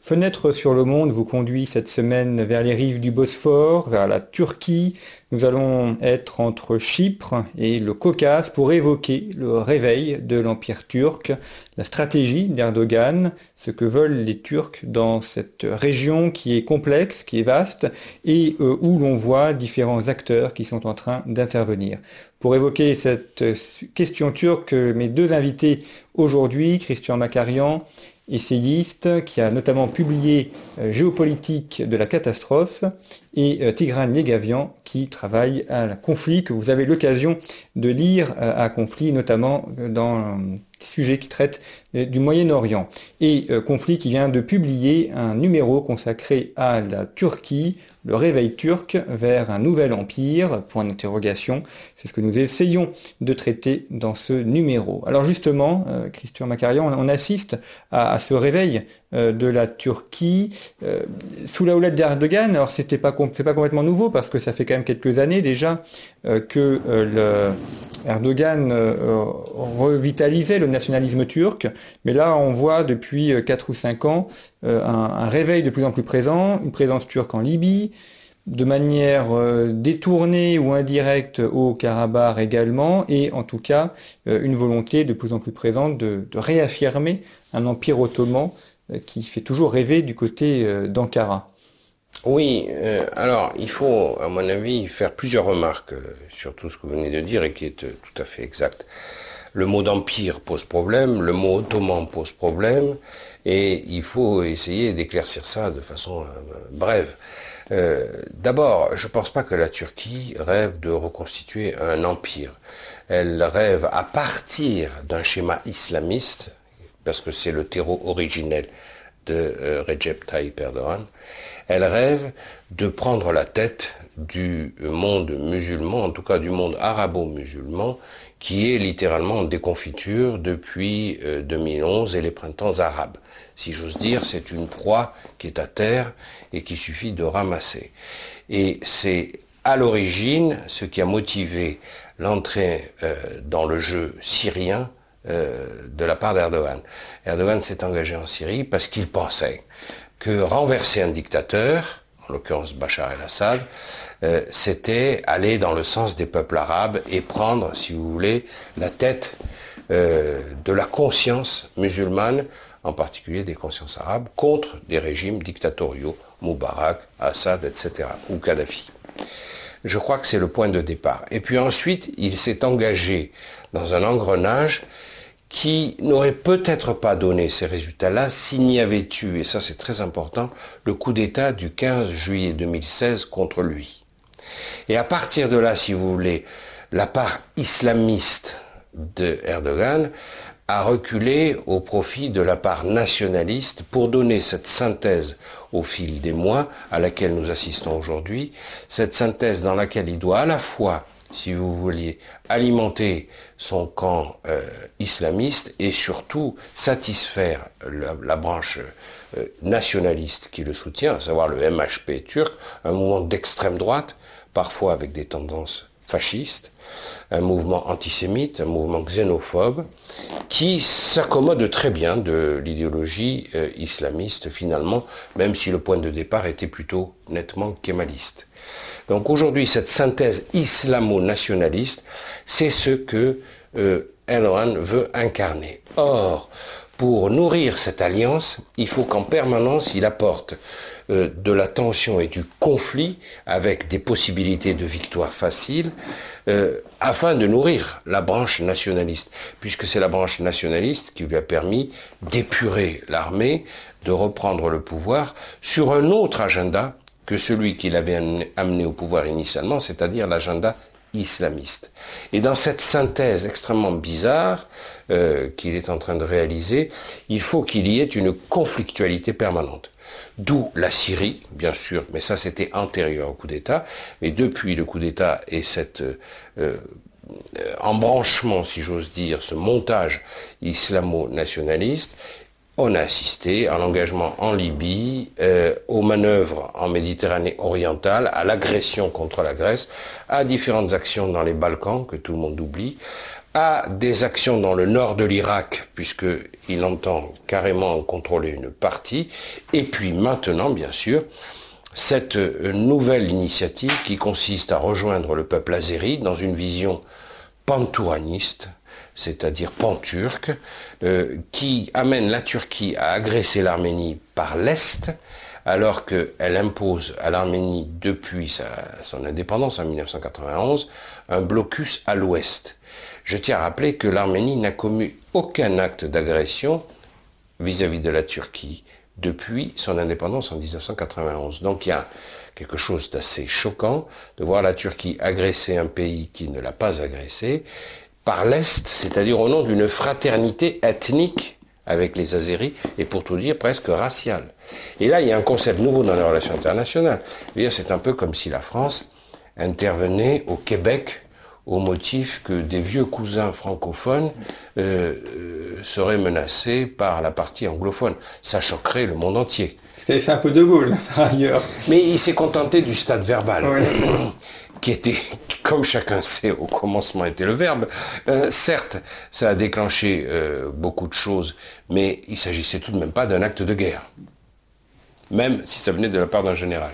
Fenêtre sur le monde vous conduit cette semaine vers les rives du Bosphore, vers la Turquie. Nous allons être entre Chypre et le Caucase pour évoquer le réveil de l'Empire turc, la stratégie d'Erdogan, ce que veulent les Turcs dans cette région qui est complexe, qui est vaste et euh, où l'on voit différents acteurs qui sont en train d'intervenir. Pour évoquer cette question turque, mes deux invités aujourd'hui, Christian Macarian essayiste qui a notamment publié euh, Géopolitique de la catastrophe et euh, Tigran Negavian qui travaille à conflit que vous avez l'occasion de lire euh, à conflit notamment dans sujet qui traite du Moyen-Orient. Et euh, Conflit qui vient de publier un numéro consacré à la Turquie, le réveil turc vers un nouvel empire, point d'interrogation. C'est ce que nous essayons de traiter dans ce numéro. Alors justement, euh, Christian Macarian, on, assiste à, ce réveil euh, de la Turquie sous la houlette d'Erdogan. Alors c'était pas c'est pas complètement nouveau parce que ça fait quand même quelques années déjà que le Erdogan revitalisait le nationalisme turc, mais là on voit depuis 4 euh, ou 5 ans euh, un, réveil de plus en plus présent, une présence turque en Libye, de manière euh, détournée ou indirecte au Karabakh également, et en tout cas une volonté de plus en plus présente de, réaffirmer un empire ottoman qui fait toujours rêver du côté d'Ankara. Oui, alors il faut, à mon avis, faire plusieurs remarques sur tout ce que vous venez de dire et qui est tout à fait exact le mot d'empire pose problème, le mot ottoman pose problème, et il faut essayer d'éclaircir ça de façon euh, brève. Euh, d'abord, je ne pense pas que la Turquie rêve de reconstituer un empire. Elle rêve à partir d'un schéma islamiste, parce que c'est le terreau originel de euh, Recep Tayyip Erdogan, elle rêve de prendre la tête du monde musulman, en tout cas du monde arabo-musulman, qui est littéralement en déconfiture depuis 2011 euh, et les printemps arabes. Si j'ose dire, c'est une proie qui est à terre et qui suffit de ramasser. Et c'est à l'origine ce qui a motivé l'entrée euh, dans le jeu syrien euh, de la part d'Erdogan. Erdogan s'est engagé en Syrie parce qu'il pensait que renverser un dictateur, en l'occurrence Bachar el-Assad, euh, c'était aller dans le sens des peuples arabes et prendre, si vous voulez, la tête euh, de la conscience musulmane, en particulier des consciences arabes, contre des régimes dictatoriaux, Moubarak, Assad, etc., ou Kadhafi. Je crois que c'est le point de départ. Et puis ensuite, il s'est engagé dans un engrenage qui n'aurait peut-être pas donné ces résultats-là s'il n'y avait eu, et ça c'est très important, le coup d'État du 15 juillet 2016 contre lui. Et à partir de là, si vous voulez, la part islamiste de Erdogan a reculé au profit de la part nationaliste pour donner cette synthèse au fil des mois à laquelle nous assistons aujourd'hui, cette synthèse dans laquelle il doit à la fois si vous vouliez, alimenter son camp euh, islamiste et surtout satisfaire la, branche euh, nationaliste qui le soutient, à savoir le MHP turc, un mouvement d'extrême droite, parfois avec des tendances fascistes, un mouvement antisémite, un mouvement xénophobe, qui s'accommode très bien de l'idéologie euh, islamiste finalement, même si le point de départ était plutôt nettement kémaliste. Donc aujourd'hui, cette synthèse islamo-nationaliste, c'est ce que euh, Erdogan veut incarner. Or, pour nourrir cette alliance, il faut qu'en permanence, il apporte euh, de la tension et du conflit avec des possibilités de victoire facile euh, afin de nourrir la branche nationaliste, puisque c'est la branche nationaliste qui lui a permis d'épurer l'armée, de reprendre le pouvoir sur un autre agenda que celui qu'il avait amené au pouvoir initialement, c'est-à-dire l'agenda islamiste. Et dans cette synthèse extrêmement bizarre euh, qu'il est en train de réaliser, il faut qu'il y ait une conflictualité permanente. D'où la Syrie, bien sûr, mais ça c'était antérieur au coup d'État, mais depuis le coup d'État et cet euh, embranchement, si j'ose dire, ce montage islamo-nationaliste, on a assisté à l'engagement en Libye, euh, aux manœuvres en Méditerranée orientale, à l'agression contre la Grèce, à différentes actions dans les Balkans, que tout le monde oublie, à des actions dans le nord de l'Irak, puisqu'il entend carrément contrôler une partie, et puis maintenant, bien sûr, cette nouvelle initiative qui consiste à rejoindre le peuple azéri dans une vision pantouraniste, c'est-à-dire pan-turc, euh, qui amène la Turquie à agresser l'Arménie par l'Est, alors qu'elle impose à l'Arménie, depuis son indépendance en 1991, un blocus à l'Ouest. Je tiens à rappeler que l'Arménie n'a commis aucun acte d'agression vis-à-vis de la Turquie depuis son indépendance en 1991. Donc il y a quelque chose d'assez choquant de voir la Turquie agresser un pays qui ne l'a pas agressé par l'Est, c'est-à-dire au nom d'une fraternité ethnique avec les Azéris, et pour tout dire presque raciale. Et là, il y a un concept nouveau dans les relations internationales. C'est un peu comme si la France intervenait au Québec au motif que des vieux cousins francophones euh, euh, seraient menacés par la partie anglophone. Ça choquerait le monde entier. Ce qu'avait fait un peu de Gaulle, par ailleurs. Mais il s'est contenté du stade verbal. qui était, comme chacun sait, au commencement était le verbe. Euh, certes, ça a déclenché euh, beaucoup de choses, mais il s'agissait tout de même pas d'un acte de guerre, même si ça venait de la part d'un général.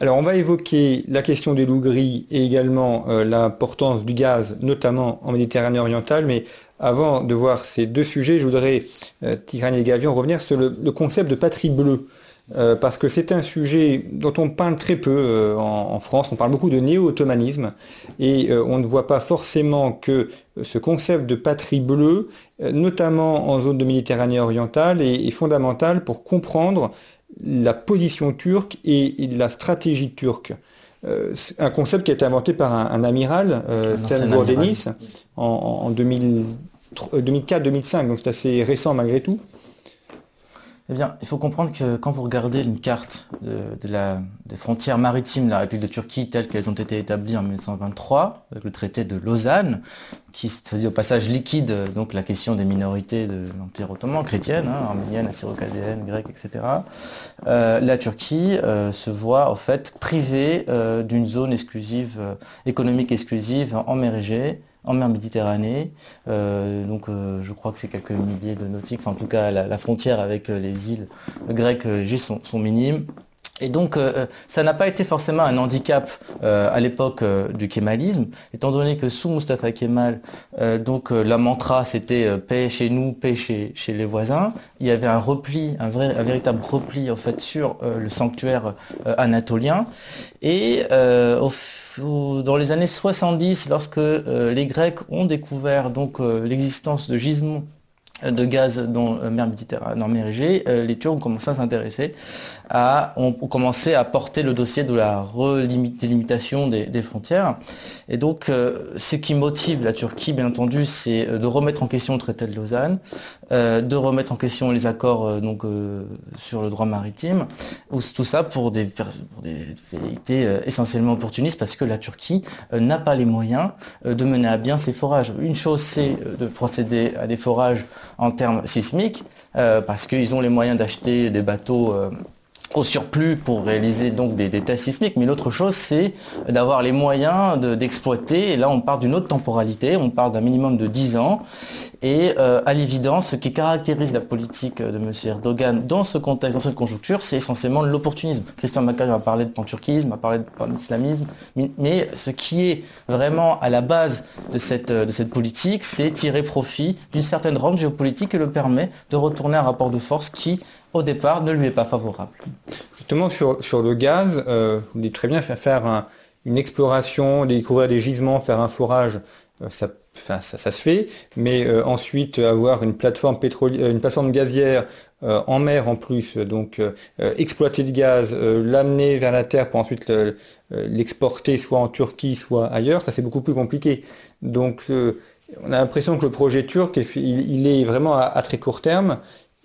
Alors on va évoquer la question des loups gris et également euh, l'importance du gaz, notamment en Méditerranée orientale, mais avant de voir ces deux sujets, je voudrais, euh, et Gavion, revenir sur le concept de patrie bleue. Euh, parce que c'est un sujet dont on parle très peu euh, en, France. On parle beaucoup de néo-ottomanisme et euh, on ne voit pas forcément que ce concept de patrie bleue, notamment en zone de Méditerranée orientale, est, fondamental pour comprendre la position turque et, la stratégie turque. un concept qui a été inventé par un, amiral, Sam Gourdenis, en, en 2004-2005, donc c'est assez récent malgré tout. Eh bien, il faut comprendre que quand vous regardez une carte des frontières maritimes de la République de Turquie telles qu'elles ont été établies en 1923, avec le traité de Lausanne, qui dit au passage liquide donc la question des minorités de l'Empire ottoman, chrétienne, hein, arménienne, assyro-chaldéenne, grecque, etc. Euh, la Turquie euh, se voit en fait privée euh, d'une zone exclusive, économique exclusive en mer Égée, en mer Méditerranée. Euh, donc euh, je crois que c'est quelques milliers de nautiques. Enfin en tout cas la, frontière avec euh, les îles grecques sont, sont minimes. Et donc, ça n'a pas été forcément un handicap à l'époque du kémalisme, étant donné que sous Mustafa Kemal, donc la mantra c'était paix chez nous, paix chez, chez, les voisins. Il y avait un repli, un vrai, un véritable repli en fait sur le sanctuaire anatolien. Et au dans les années 70, lorsque euh, les Grecs ont découvert donc euh, l'existence de gisements de gaz dans la mer Méditerranée, mer Égée, euh, les Turcs ont commencé à s'intéresser à, ont, commencé à porter le dossier de la délimitation des frontières. Et donc, ce qui motive la Turquie, bien entendu, c'est de remettre en question le traité de Lausanne, euh, de remettre en question les accords euh, donc euh, sur le droit maritime, ou tout ça pour des, pour des vérités essentiellement opportunistes parce que la Turquie n'a pas les moyens de mener à bien ses forages. Une chose c'est de procéder à des forages en termes sismiques parce qu'ils ont les moyens d'acheter des bateaux au surplus pour réaliser donc des, tests sismiques, mais l'autre chose c'est d'avoir les moyens d'exploiter, et là on parle d'une autre temporalité, on parle d'un minimum de 10 ans, et euh, à l'évidence, ce qui caractérise la politique de M. Erdogan dans ce contexte, dans cette conjoncture, c'est essentiellement l'opportunisme. Christian Macron a parlé de panturquisme, a parlé de panislamisme, mais ce qui est vraiment à la base de cette, politique, c'est tirer profit d'une certaine rente géopolitique et le permet de retourner un rapport de force qui au départ, ne lui est pas favorable. Justement, sur, sur le gaz, euh, vous dites très bien, faire, une exploration, découvrir des gisements, faire un forage, euh, ça se fait, mais ensuite avoir une plateforme pétrolière, une plateforme gazière en mer en plus, donc exploiter du gaz, l'amener vers la terre pour ensuite l'exporter soit en Turquie, soit ailleurs, ça c'est beaucoup plus compliqué. Donc on a l'impression que le projet turc, il, est vraiment à, très court terme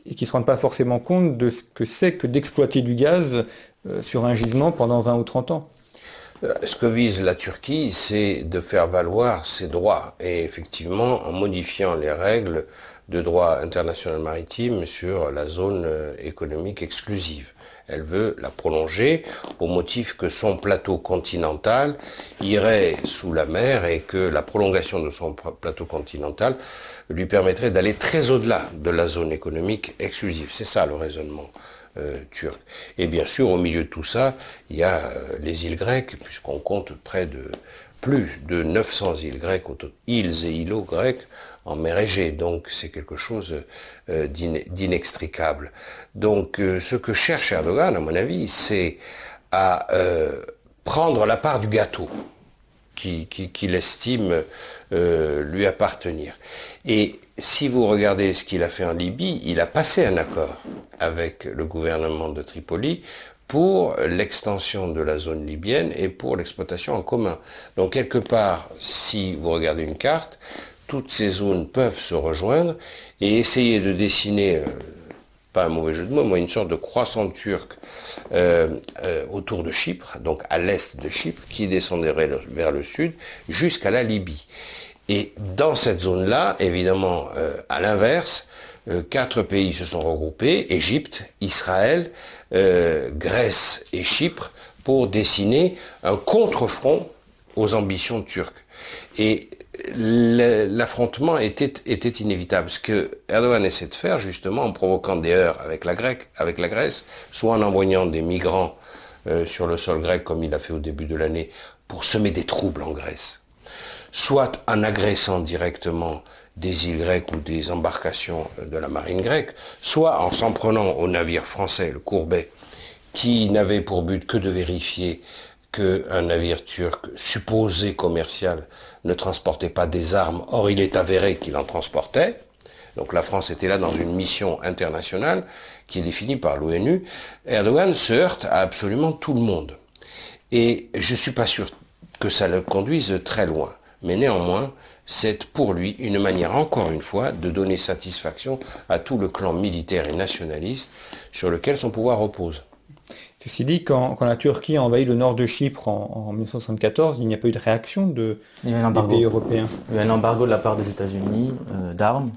et qui ne se rendent pas forcément compte de ce que c'est que d'exploiter du gaz euh, sur un gisement pendant 20 ou 30 ans. Euh, ce que vise la Turquie, c'est de faire valoir ses droits. Et effectivement, en modifiant les règles de droit international maritime sur la zone euh, économique exclusive. Elle veut la prolonger au motif que son plateau continental irait sous la mer et que la prolongation de son plateau continental lui permettrait d'aller très au-delà de la zone économique exclusive. C'est ça le raisonnement. Euh, turc. Et bien sûr, au milieu de tout ça, il y a euh, les îles grecques, puisqu'on compte près de plus de 900 îles grecques, îles et îlots grecs en mer Égée. Donc c'est quelque chose euh, d'inextricable. Donc euh, ce que cherche Erdogan, à mon avis, c'est à euh, prendre la part du gâteau qu'il estime lui appartenir. Et si vous regardez ce qu'il a fait en Libye, il a passé un accord avec le gouvernement de Tripoli pour l'extension de la zone libyenne et pour l'exploitation en commun. Donc quelque part, si vous regardez une carte, toutes ces zones peuvent se rejoindre et essayer de dessiner, euh, pas un mauvais jeu de mots, mais une sorte de croissant turc euh, euh, autour de Chypre, donc à l'est de Chypre, qui descendrait vers le sud jusqu'à la Libye. Et dans cette zone-là, évidemment, à l'inverse, quatre pays se sont regroupés, Égypte, Israël, Grèce et Chypre, pour dessiner un contre-front aux ambitions turques. Et l'affrontement était, inévitable. Ce que Erdogan essaie de faire, justement, en provoquant des heurts avec la, Grèce, soit en envoyant des migrants euh, sur le sol grec, comme il a fait au début de l'année, pour semer des troubles en Grèce, soit en agressant directement des îles grecques ou des embarcations de la marine grecque, soit en s'en prenant au navire français, le Courbet, qui n'avait pour but que de vérifier qu'un navire turc supposé commercial ne transportait pas des armes, or il est avéré qu'il en transportait. Donc la France était là dans une mission internationale qui est définie par l'ONU. Erdogan se heurte à absolument tout le monde. Et je ne suis pas sûr que ça le conduise très loin. Mais néanmoins, c'est pour lui une manière, encore une fois, de donner satisfaction à tout le clan militaire et nationaliste sur lequel son pouvoir repose. Ceci dit, quand, la Turquie a envahi le nord de Chypre en, 1974, il n'y a pas eu de réaction de, des pays européens. Il y a eu un embargo de la part des États-Unis euh, d'armes,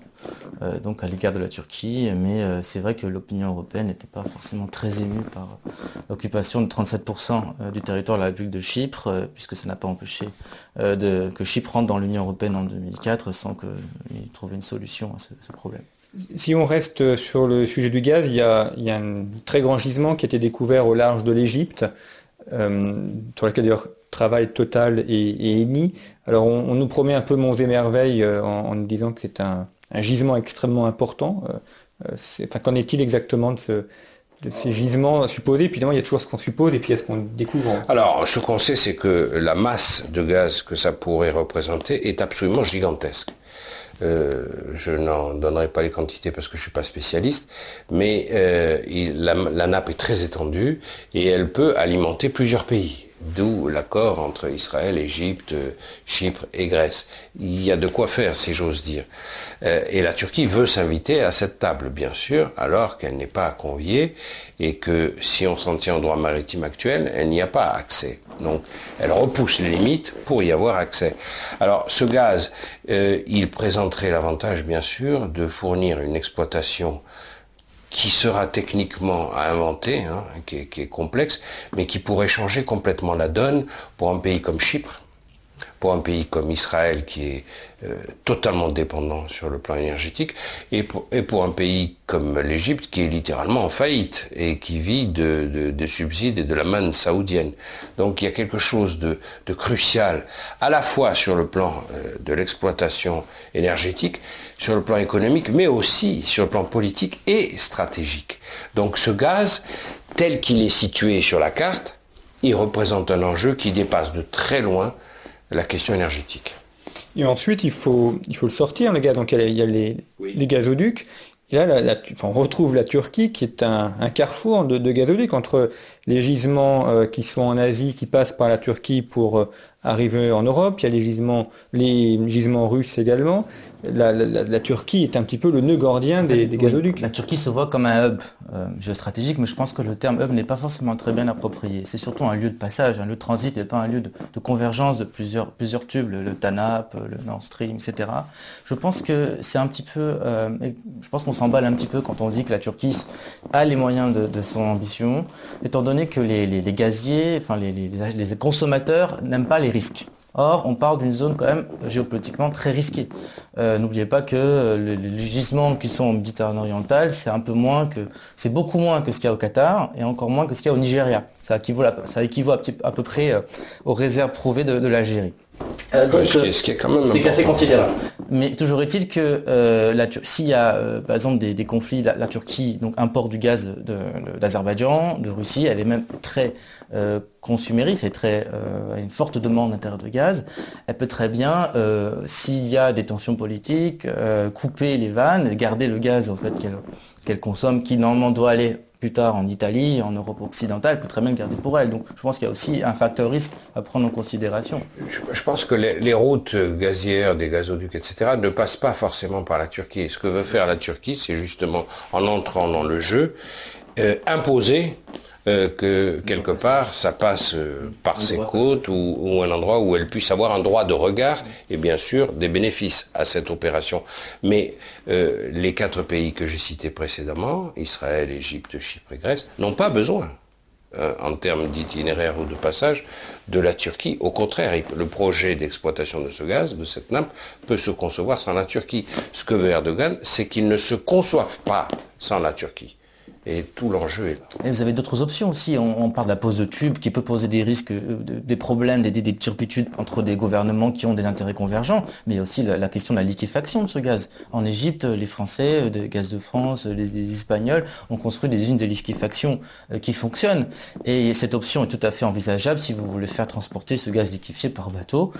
euh, donc à l'égard de la Turquie, mais euh, c'est vrai que l'opinion européenne n'était pas forcément très émue par l'occupation de 37% du territoire de la République de Chypre, puisque ça n'a pas empêché que Chypre rentre dans l'Union européenne en 2004 sans qu'il trouve une solution à ce problème. Si on reste sur le sujet du gaz, il y a, un très grand gisement qui a été découvert au large de l'Égypte, euh, sur lequel d'ailleurs travail total et, et Eni. Alors on, nous promet un peu monts et euh, en, nous disant que c'est un, gisement extrêmement important. Euh, enfin, qu'en est-il exactement de, ces gisements supposés? Puis évidemment, il y a toujours ce qu'on suppose et puis est-ce qu'on découvre Alors, ce qu'on sait, c'est que la masse de gaz que ça pourrait représenter est absolument gigantesque. Euh, je n'en donnerai pas les quantités parce que je suis pas spécialiste, mais euh, la, nappe est très étendue et elle peut alimenter plusieurs pays. D'où l'accord entre Israël, Égypte, Chypre et Grèce. Il y a de quoi faire, si j'ose dire. Euh, et la Turquie veut s'inviter à cette table, bien sûr, alors qu'elle n'est pas conviée et que si on s'en tient au droit maritime actuel, elle n'y a pas accès. Donc, elle repousse les limites pour y avoir accès. Alors, ce gaz, euh, il présenterait l'avantage, bien sûr, de fournir une exploitation qui sera techniquement à inventer, hein, qui, est, complexe, mais qui pourrait changer complètement la donne pour un pays comme Chypre, pour un pays comme Israël qui est euh, totalement dépendant sur le plan énergétique, et pour, un pays comme l'Égypte qui est littéralement en faillite et qui vit de, de, subsides et de la manne saoudienne. Donc il y a quelque chose de, de crucial à la fois sur le plan euh, de l'exploitation énergétique, sur le plan économique, mais aussi sur le plan politique et stratégique. Donc ce gaz, tel qu'il est situé sur la carte, il représente un enjeu qui dépasse de très loin la question énergétique. Et ensuite, il faut, il faut le sortir, le gaz. Donc, il y a, les, les gazoducs. Et là, on retrouve la Turquie qui est un, carrefour de, de gazoducs entre les gisements euh, qui sont en Asie, qui passent par la Turquie pour euh, arriver en Europe. Il y a les gisements, les gisements russes également la, Turquie est un petit peu le nœud gordien des, gazoducs. La Turquie se voit comme un hub euh, géostratégique, mais je pense que le terme hub n'est pas forcément très bien approprié. C'est surtout un lieu de passage, un lieu de transit, et pas un lieu de, convergence de plusieurs, plusieurs tubes, le, TANAP, le Nord Stream, etc. Je pense que c'est un petit peu, euh, je pense qu'on s'emballe un petit peu quand on dit que la Turquie a les moyens de, son ambition, étant donné que les, gaziers, enfin les, les consommateurs n'aiment pas les risques. Or, on parle d'une zone quand même géopolitiquement très risquée. Euh, n'oubliez pas que euh, les, gisements qui sont en Méditerranée orientale, c'est un peu moins que, c'est beaucoup moins que ce qu'il y a au Qatar et encore moins que ce qu'il y a au Nigeria. Ça équivaut, à, peu près euh, aux réserves prouvées de l'Algérie. Euh, donc, ce qui est quand même c'est assez considérable. Mais toujours est-il que euh, s'il y a euh, par exemple des, conflits, la, Turquie donc importe du gaz d'Azerbaïdjan, de, Russie, elle est même très euh, consumériste, elle est très une forte demande d'intérêt de gaz. Elle peut très bien, s'il y a des tensions politiques, couper les vannes, garder le gaz en fait qu'elle qu'elle consomme, qui normalement doit aller plus tard en Italie, en Europe occidentale, peut très bien garder pour elle. Donc je pense qu'il y a aussi un facteur risque à prendre en considération. Je, pense que les, routes gazières, des gazoducs, etc., ne passent pas forcément par la Turquie. Ce que veut faire la Turquie, c'est justement, en entrant dans le jeu, euh, imposer euh, que quelque part ça passe euh, par ses côtes ou, un endroit où elle puisse avoir un droit de regard et bien sûr des bénéfices à cette opération. Mais euh, les quatre pays que j'ai cités précédemment, Israël, Égypte, Chypre et Grèce, n'ont pas besoin en termes d'itinéraire ou de passage, de la Turquie. Au contraire, le projet d'exploitation de ce gaz, de cette nappe, peut se concevoir sans la Turquie. Ce que veut Erdogan, c'est qu'il ne se conçoive pas sans la Turquie. Et tout l'enjeu est là. Et vous avez d'autres options aussi. On, parle de la pose de tubes qui peut poser des risques, euh, des problèmes, des, des, turpitudes entre des gouvernements qui ont des intérêts convergents. Mais il y a aussi la, question de la liquéfaction de ce gaz. En Égypte, les Français, euh, de Gaz de France, les, Espagnols ont construit des usines de liquéfaction euh, qui fonctionnent. Et cette option est tout à fait envisageable si vous voulez faire transporter ce gaz liquéfié par bateau.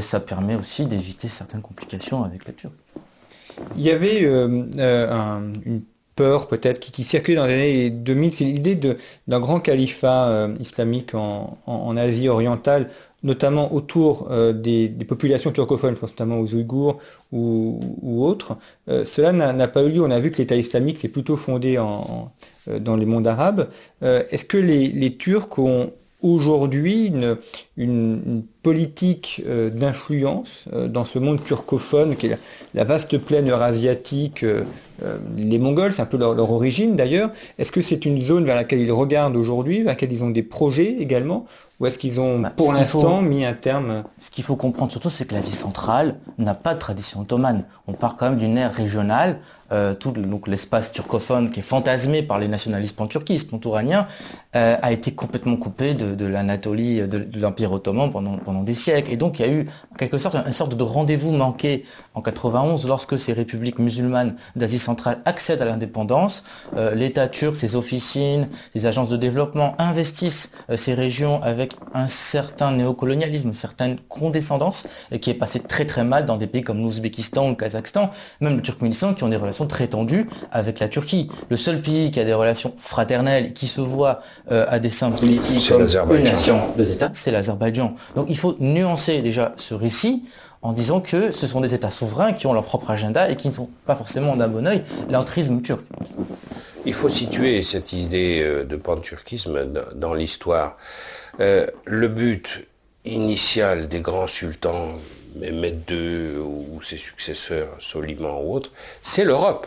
ça permet aussi d'éviter certaines complications avec la Turquie. Il y avait un, une peur peut-être qui, qui circule dans les années 2000, c'est l'idée d'un grand califat euh, islamique en, en, Asie orientale, notamment autour euh, des, des, populations turcophones, je pense notamment aux Ouïghours ou, ou autres. Euh, cela n'a pas eu lieu. On a vu que l'État islamique s'est plutôt fondé en, dans les mondes arabes. Est-ce que les, les Turcs ont aujourd'hui une, une, politique euh, d'influence euh, dans ce monde turcophone qui est la, vaste plaine eurasiatique. Euh, les Mongols, c'est un peu leur, origine d'ailleurs. Est-ce que c'est une zone vers laquelle ils regardent aujourd'hui, vers laquelle ils ont des projets également Ou est-ce qu'ils ont bah, pour l'instant mis un terme Ce qu'il faut comprendre surtout, c'est que l'Asie centrale n'a pas de tradition ottomane. On part quand même d'une ère régionale. tout donc l'espace turcophone qui est fantasmé par les nationalistes pan-turquistes, pan-touraniens, a été complètement coupé de, de l'Anatolie, de, de l'Empire ottoman pendant, pendant des siècles. Et donc il y a eu en quelque sorte une sorte de rendez-vous manqué en 91 lorsque ces républiques musulmanes d'Asie centrale accèdent à l'indépendance. Euh, L'État turc, ses officines, les agences de développement investissent euh, ces régions avec un certain néocolonialisme, une certaine condescendance et qui est passé très très mal dans des pays comme l'Ouzbékistan ou le Kazakhstan, même le Turkménistan qui ont des relations très tendues avec la Turquie. Le seul pays qui a des relations fraternelles, qui se voit euh, à des fins politiques comme une nation, deux États, c'est l'Azerbaïdjan. Donc il faut nuancer déjà ce récit en disant que ce sont des États souverains qui ont leur propre agenda et qui ne sont pas forcément d'un bon oeil l'entrisme turc. Il faut situer cette idée euh, de panturquisme dans l'histoire. Euh, le but initial des grands sultans, Mehmed II ou ses successeurs, Soliman ou autres, c'est l'Europe.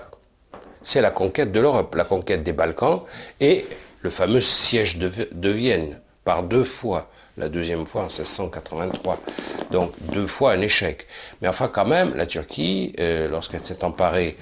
C'est la conquête de l'Europe, la conquête des Balkans et le fameux siège de Vienne par deux fois la deuxième fois en 1683. Donc deux fois un échec. Mais enfin quand même, la Turquie, euh, lorsqu'elle s'est emparée,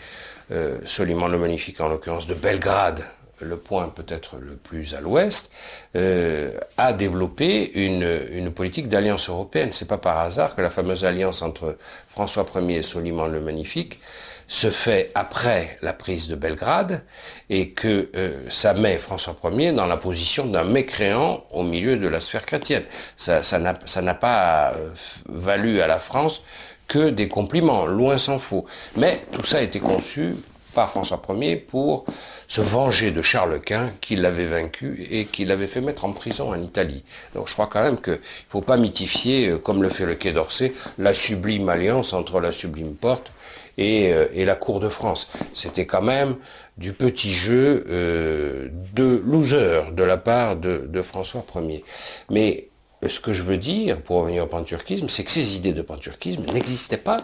euh, Soliman le Magnifique en l'occurrence, de Belgrade, le point peut-être le plus à l'ouest, euh, a développé une, une politique d'alliance européenne. C'est pas par hasard que la fameuse alliance entre François Ier et Soliman le Magnifique se fait après la prise de Belgrade et que euh, ça met François Ier dans la position d'un mécréant au milieu de la sphère chrétienne. Ça n'a pas euh, valu à la France que des compliments, loin s'en faut. Mais tout ça a été conçu par François Ier pour se venger de Charles Quint qui l'avait vaincu et qui l'avait fait mettre en prison en Italie. Donc je crois quand même qu'il ne faut pas mythifier, euh, comme le fait le Quai d'Orsay, la sublime alliance entre la sublime porte et, euh, la cour de France. C'était quand même du petit jeu euh, de loser de la part de, François Ier. Mais ce que je veux dire, pour revenir au panturquisme, c'est que ces idées de panturquisme n'existaient pas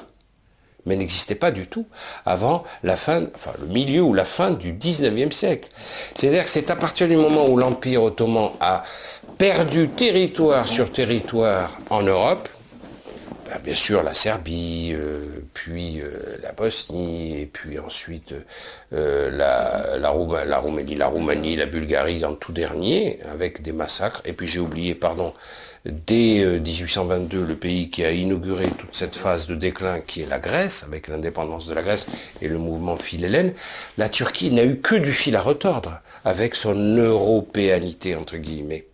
mais n'existait pas du tout avant enfin le milieu ou la fin du 19e siècle. C'est-à-dire que c'est à partir du moment où l'Empire ottoman a perdu territoire sur territoire en Europe, bien sûr la Serbie, euh, puis euh, la Bosnie, et puis ensuite euh, la, Roumanie, la Roumanie, la Bulgarie en tout dernier, avec des massacres, et puis j'ai oublié, pardon, dès 1822, euh, le pays qui a inauguré toute cette phase de déclin qui est la Grèce, avec l'indépendance de la Grèce et le mouvement philhellène, la Turquie n'a eu que du fil à retordre avec son européanité, entre guillemets.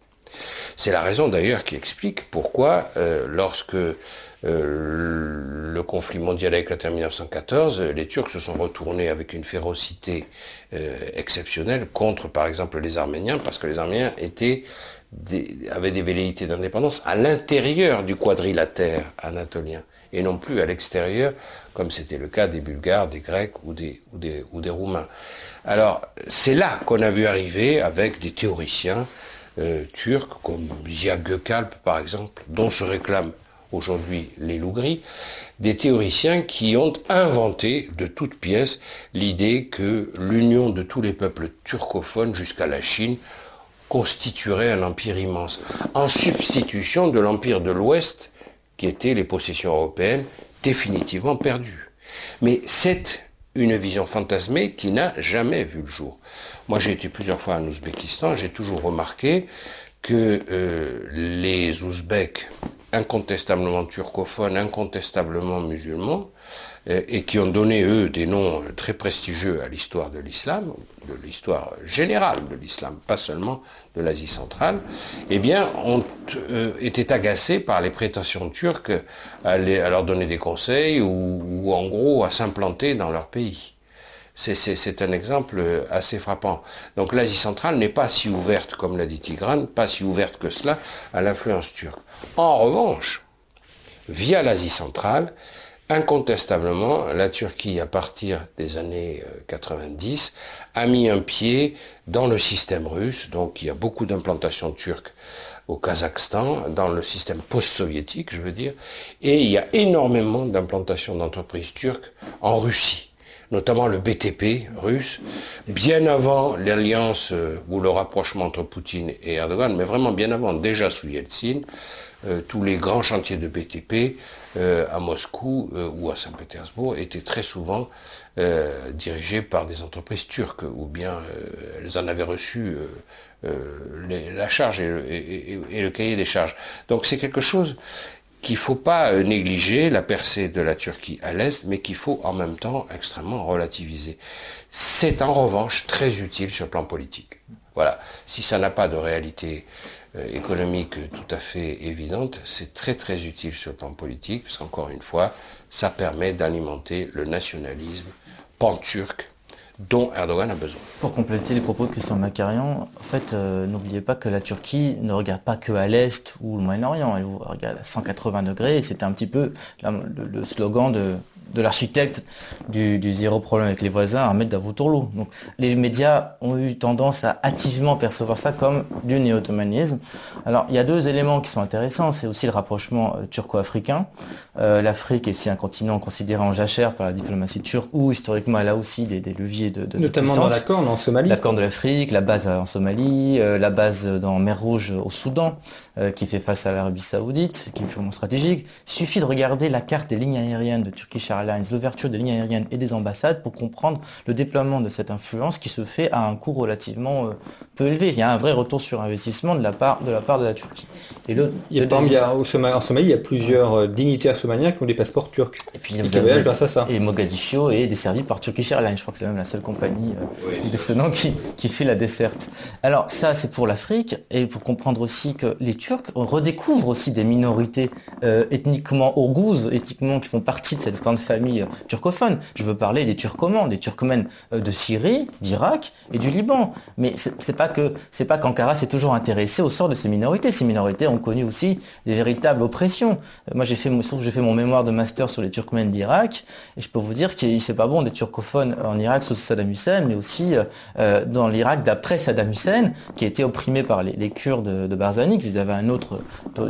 C'est la raison d'ailleurs qui explique pourquoi, lorsque euh, le conflit mondial a éclaté en 1914, les Turcs se sont retournés avec une férocité exceptionnelle contre, par exemple, les Arméniens, parce que les Arméniens avait des velléités d'indépendance à l'intérieur du quadrilatère anatolien et non plus à l'extérieur, comme c'était le cas des Bulgares, des Grecs ou des, ou des, ou des Roumains. Alors, c'est là qu'on a vu arriver avec des théoriciens euh, turcs, comme Ziya Gökalp, par exemple, dont se réclament aujourd'hui les Lougris, des théoriciens qui ont inventé de toutes pièces l'idée que l'union de tous les peuples turcophones jusqu'à la Chine constituerait un empire immense, en substitution de l'empire de l'Ouest, qui était les possessions européennes, définitivement perdues. Mais c'est une vision fantasmée qui n'a jamais vu le jour. Moi j'ai été plusieurs fois en Ouzbékistan, j'ai toujours remarqué que euh, les Ouzbeks, incontestablement turcophones, incontestablement musulmans, euh, et qui ont donné, eux, des noms très prestigieux à l'histoire de l'islam, de l'histoire générale de l'islam, pas seulement de l'Asie centrale, eh bien, ont euh, été agacés par les prétentions turques à, leur donner des conseils ou, en gros à s'implanter dans leur pays. C'est un exemple assez frappant. Donc l'Asie centrale n'est pas si ouverte, comme l'a dit Tigrane, pas si ouverte que cela à l'influence turque. En revanche, via l'Asie centrale, incontestablement, la Turquie, à partir des années 90, euh, a mis un pied dans le système russe. Donc il y a beaucoup d'implantations turques au Kazakhstan, dans le système post-soviétique, je veux dire, et il y a énormément d'implantations d'entreprises turques en Russie notamment le BTP russe, bien avant l'alliance euh, ou le rapprochement entre Poutine et Erdogan, mais vraiment bien avant, déjà sous Yeltsin, euh, tous les grands chantiers de BTP euh, à Moscou ou à Saint-Pétersbourg étaient très souvent dirigés par des entreprises turques, ou bien elles en avaient reçu la charge et le, cahier des charges. Donc c'est quelque chose qu'il ne faut pas négliger la percée de la Turquie à l'Est, mais qu'il faut en même temps extrêmement relativiser. C'est en revanche très utile sur le plan politique. Voilà. Si ça n'a pas de réalité euh, économique tout à fait évidente, c'est très très utile sur le plan politique, parce qu'encore une fois, ça permet d'alimenter le nationalisme pan-turc dont Erdogan a besoin. Pour compléter les propos de Christian Macarian, en fait, euh, n'oubliez pas que la Turquie ne regarde pas que à l'est ou le Moyen-Orient, elle regarde à 180 degrés, et c'était un petit peu le slogan de, de l'architecte du, zéro problème avec les voisins, Ahmed Davutoglu. Donc les médias ont eu tendance à activement percevoir ça comme du néo-ottomanisme. Alors il y a deux éléments qui sont intéressants, c'est aussi le rapprochement euh, turco-africain. Euh, L'Afrique est aussi un continent considéré en jachère par la diplomatie turque, où historiquement elle a aussi des, leviers de, de Notamment dans la Corne en Somalie. La Corne de l'Afrique, la base en Somalie, euh, la base dans Mer Rouge au Soudan, qui fait face à l'Arabie Saoudite, qui est purement stratégique. Il suffit de regarder la carte des lignes aériennes de Turkish Airlines, l'ouverture des lignes aériennes et des ambassades pour comprendre le déploiement de cette influence qui se fait à un coût relativement euh, peu élevé. Il y a un vrai retour sur investissement de la part de la, part de la Turquie. Et le, il y a, au Somalie, en Somalie, il y a plusieurs euh, dignitaires somaliens qui ont des passeports turcs. Et puis il y a grâce à ça. Et Mogadiscio est desservi par Turkish Airlines. Je crois que c'est même la seule compagnie de ce nom qui, qui fait la desserte. Alors ça, c'est pour l'Afrique et pour comprendre aussi que les Turcs redécouvrent aussi des minorités euh, ethniquement ourgouzes, ethniquement qui font partie de cette grande famille euh, turcophone. Je veux parler des Turcomans, des Turkmènes euh, de Syrie, d'Irak et du Liban. Mais c'est pas que c'est pas qu'Ankara s'est toujours intéressé au sort de ces minorités. Ces minorités ont connu aussi des véritables oppressions. Moi, j'ai fait, j'ai fait mon mémoire de master sur les Turkmènes d'Irak et je peux vous dire qu'il c'est pas bon des turcophones en Irak sous Saddam Hussein, mais aussi dans l'Irak d'après Saddam Hussein, qui était opprimé par les, Kurdes de, Barzani, qu'ils avaient un autre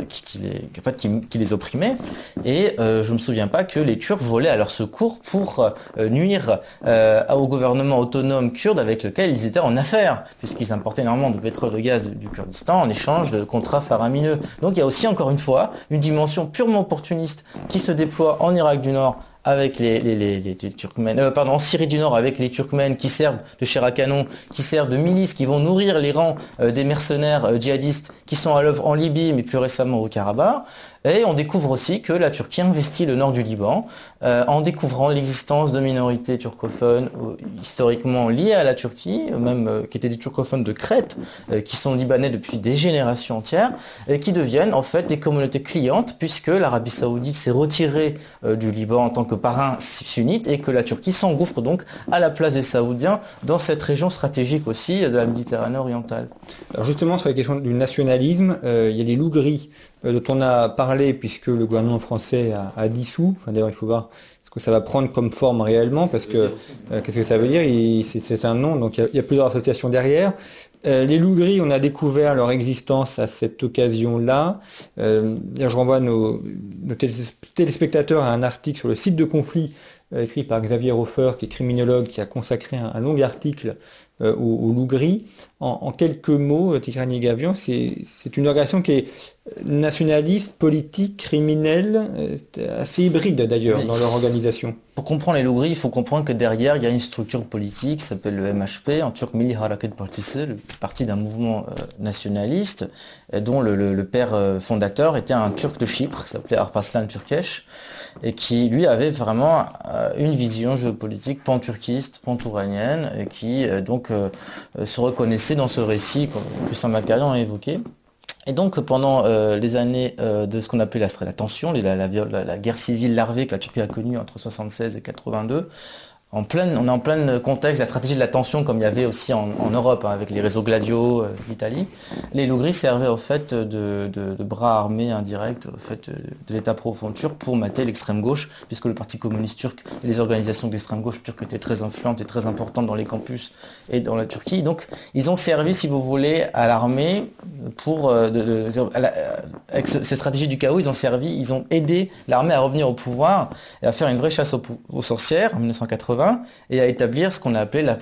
qui, les opprimait. Et euh, je me souviens pas que les Turcs volaient à leur secours pour euh, nuire euh, au gouvernement autonome kurde avec lequel ils étaient en affaires, puisqu'ils importaient énormément de pétrole et de gaz du Kurdistan en échange de contrats faramineux. Donc il y a aussi encore une fois une dimension purement opportuniste qui se déploie en Irak du Nord avec les, Turkmènes, euh, pardon, en Syrie du Nord avec les Turkmènes qui servent de chair à canon, qui servent de milices, qui vont nourrir les rangs des mercenaires djihadistes qui sont à l'œuvre en Libye, mais plus récemment au Karabakh. Et on découvre aussi que la Turquie investit le nord du Liban euh, en découvrant l'existence de minorités turcophones euh, historiquement liées à la Turquie, même euh, qui étaient des turcophones de Crète, qui sont libanais depuis des générations entières, et qui deviennent en fait des communautés clientes puisque l'Arabie saoudite s'est retirée du Liban en tant que parrain sunnite et que la Turquie s'engouffre donc à la place des Saoudiens dans cette région stratégique aussi de la Méditerranée orientale. Alors justement sur la question du nationalisme, il y a les loups gris euh, dont on a parlé puisque le gouvernement français a, dissous. Enfin, d'ailleurs, il faut voir ce que ça va prendre comme forme réellement, parce que euh, qu'est-ce que ça veut dire? C'est un nom, donc il y, a, plusieurs associations derrière. Euh, les loups gris, on a découvert leur existence à cette occasion-là. je renvoie nos, nos, téléspectateurs à un article sur le site de conflit écrit par Xavier Hofer, qui est criminologue, qui a consacré un, long article aux, aux loups gris. En, quelques mots, Tigrani Gavion, c'est une organisation qui est nationaliste, politique, criminelle, euh, assez hybride d'ailleurs dans leur organisation. Pour comprendre les Lougris, il faut comprendre que derrière, il y a une structure politique qui s'appelle le MHP, en turc Milli Hareket Partisi, le parti d'un mouvement euh, nationaliste, dont le, père euh, fondateur était un turc de Chypre, qui s'appelait Arpaslan Turkesh, et qui, lui, avait vraiment une vision géopolitique pan-turquiste, pan-touranienne, et qui, donc, se reconnaissait dans ce récit que Saint Macarion a évoqué. Et donc pendant euh, les années euh, de ce qu'on appelait la, tension, la, la, la, guerre civile larvée que la Turquie a connue entre 76 et 82, en on est en plein contexte de la stratégie de la tension comme il y avait aussi en, Europe hein, avec les réseaux Gladio euh, d'Italie. Les loups servaient en fait de, bras armés indirects en fait de l'État profond turc pour mater l'extrême gauche puisque le Parti communiste turc et les organisations d'extrême gauche turque étaient très influentes et très importantes dans les campus et dans la Turquie. Donc ils ont servi, si vous voulez, à l'armée pour euh, avec ces stratégies du chaos, ils ont servi, ils ont aidé l'armée à revenir au pouvoir et à faire une vraie chasse aux sorcières en 1980 et à établir ce qu'on a appelé la,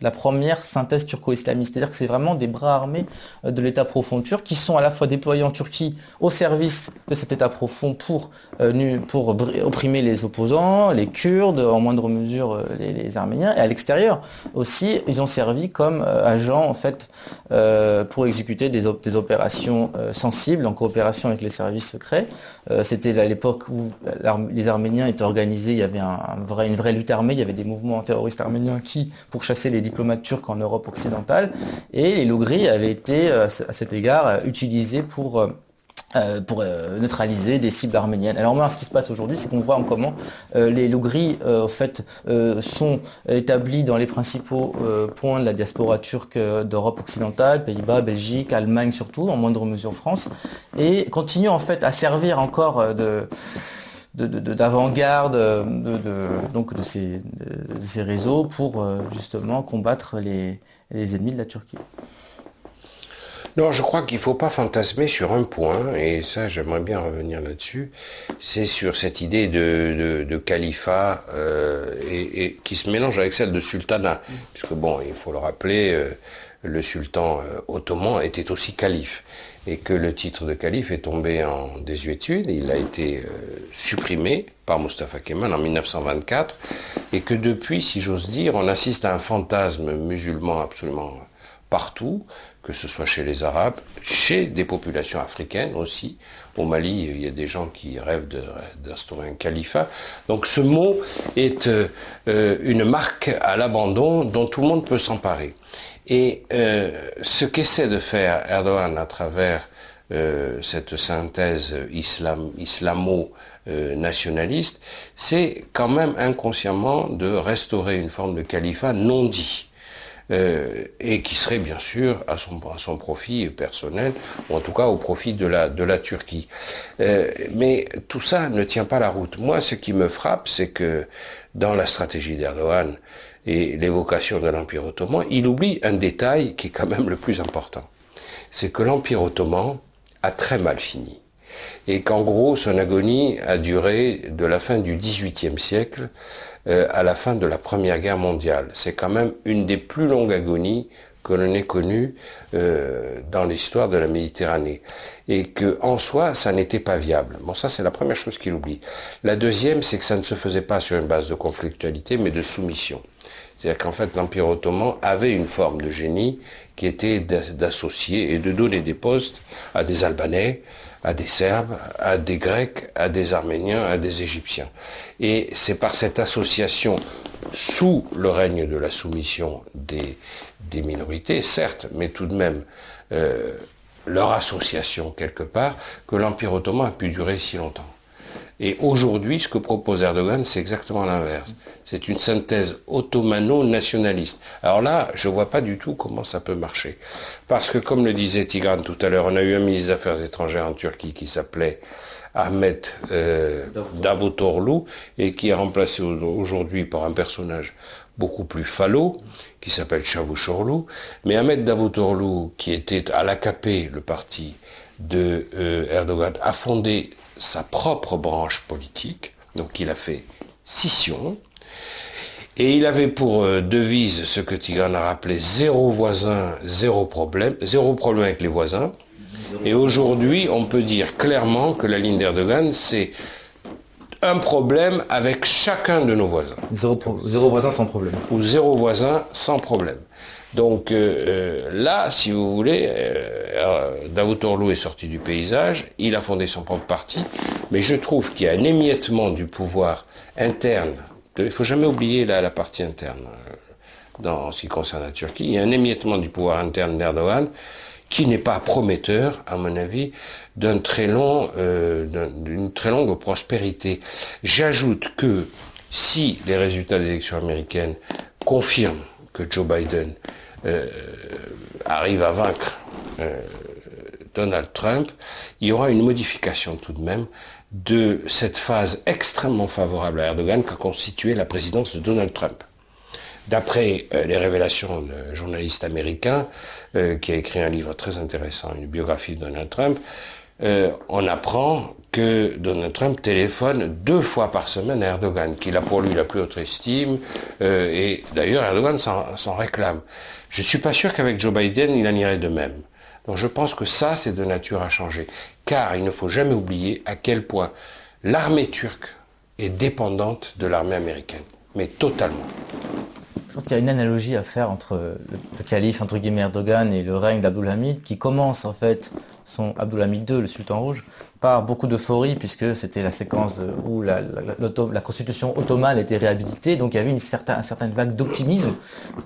la première synthèse turco-islamiste. C'est-à-dire que c'est vraiment des bras armés euh, de l'État profond turc qui sont à la fois déployés en Turquie au service de cet État profond pour, euh, opprimer les opposants, les Kurdes, en moindre mesure euh, les, Arméniens, et à l'extérieur aussi, ils ont servi comme agents en fait pour exécuter des, opérations sensibles en coopération avec les services secrets. C'était à l'époque où les Arméniens étaient organisés, il y avait une vraie lutte armée il y avait des mouvements terroristes arméniens qui pourchassaient les diplomates turcs en Europe occidentale, et les logris avaient été, euh, à cet égard, euh, utilisés pour euh, neutraliser des cibles arméniennes. Alors moi, ce qui se passe aujourd'hui, c'est qu'on voit en comment les logris, en fait, sont établis dans les principaux points de la diaspora turque d'Europe occidentale, Pays-Bas, Belgique, Allemagne surtout, en moindre mesure France, et continuent en fait à servir encore de d'avant-garde de, donc de ces, réseaux pour euh, justement combattre les, ennemis de la Turquie. Non, je crois qu'il ne faut pas fantasmer sur un point, et ça j'aimerais bien revenir là-dessus, c'est sur cette idée de, califat euh, qui se mélange avec celle de sultanat. Puisque bon, il faut le rappeler, euh, le sultan euh, ottoman était aussi calife. Et que le titre de calife est tombé en désuétude, il a été supprimé par Mustafa Kemal en 1924, et que depuis, si j'ose dire, on assiste à un fantasme musulman absolument partout, que ce soit chez les Arabes, chez des populations africaines aussi. Au Mali, il y a des gens qui rêvent d'instaurer un califat. Donc ce mot est euh, euh, une marque à l'abandon dont tout le monde peut s'emparer. Et euh, ce qu'essaie de faire Erdogan à travers cette synthèse islam, islamo-nationaliste, c'est quand même inconsciemment de restaurer une forme de califat non dit. Euh, et qui serait bien sûr à son, à son profit personnel, ou en tout cas au profit de la, de la Turquie. Euh, mais tout ça ne tient pas la route. Moi, ce qui me frappe, c'est que dans la stratégie d'Erdogan et l'évocation de l'Empire ottoman, il oublie un détail qui est quand même le plus important. C'est que l'Empire ottoman a très mal fini et qu'en gros son agonie a duré de la fin du XVIIIe siècle euh, à la fin de la Première Guerre mondiale. C'est quand même une des plus longues agonies que l'on ait connues euh, dans l'histoire de la Méditerranée. Et que en soi, ça n'était pas viable. Bon, ça c'est la première chose qu'il oublie. La deuxième, c'est que ça ne se faisait pas sur une base de conflictualité, mais de soumission. C'est-à-dire qu'en fait, l'Empire ottoman avait une forme de génie qui était d'associer et de donner des postes à des Albanais, à des Serbes, à des Grecs, à des Arméniens, à des Égyptiens. Et c'est par cette association sous le règne de la soumission des, des minorités, certes, mais tout de même euh, leur association quelque part, que l'Empire ottoman a pu durer si longtemps. Et aujourd'hui, ce que propose Erdogan, c'est exactement l'inverse. C'est une synthèse ottomano-nationaliste. Alors là, je vois pas du tout comment ça peut marcher. Parce que, comme le disait Tigran tout à l'heure, on a eu un ministre des Affaires étrangères en Turquie qui s'appelait Ahmet euh, et qui est remplacé aujourd'hui par un personnage beaucoup plus falot, qui s'appelle Çavuşoğlu. Mais Ahmet Davutoglu, qui était à l'AKP, le parti de euh, Erdogan, a fondé sa propre branche politique, donc il a fait scission, et il avait pour euh, devise ce que Tigran a rappelé zéro voisin, zéro problème, zéro problème avec les voisins. Et aujourd'hui, on peut dire clairement que la ligne d'Erdogan, c'est un problème avec chacun de nos voisins. Zéro, zéro voisin sans problème. Ou zéro voisin sans problème. Donc euh, euh, là, si vous voulez, euh, Davutoglu est sorti du paysage, il a fondé son propre parti, mais je trouve qu'il y a un émiettement du pouvoir interne. il ne faut jamais oublier la, partie interne dans en ce qui concerne la Turquie. Il y a un émiettement du pouvoir interne d'Erdogan qui n'est pas prometteur, à mon avis, long, d'une très longue prospérité. J'ajoute que si les résultats des élections américaines confirment que Joe Biden euh, arrive à vaincre euh, Donald Trump, il y aura une modification tout de même de cette phase extrêmement favorable à Erdogan qu'a constitué la présidence de Donald Trump. D'après euh, les révélations d'un journaliste américain qui a écrit un livre très intéressant, une biographie de Donald Trump, on apprend que Donald Trump téléphone deux fois par semaine à Erdogan, qu'il a pour lui la plus haute estime, euh, et d'ailleurs Erdogan s'en réclame. Je suis pas sûr qu'avec Joe Biden, il en irait de même. Donc je pense que ça, c'est de nature à changer. Car il ne faut jamais oublier à quel point l'armée turque est dépendante de l'armée américaine. Mais totalement. Je pense qu'il y a une analogie à faire entre le, calife, entre guillemets, Erdogan et le règne d'Abdulhamid, qui commence en fait son Abdulhamid II, le sultan rouge, par beaucoup d'euphorie puisque c'était la séquence où la, constitution ottomane était réhabilitée, donc il y avait une certaine, certaine vague d'optimisme.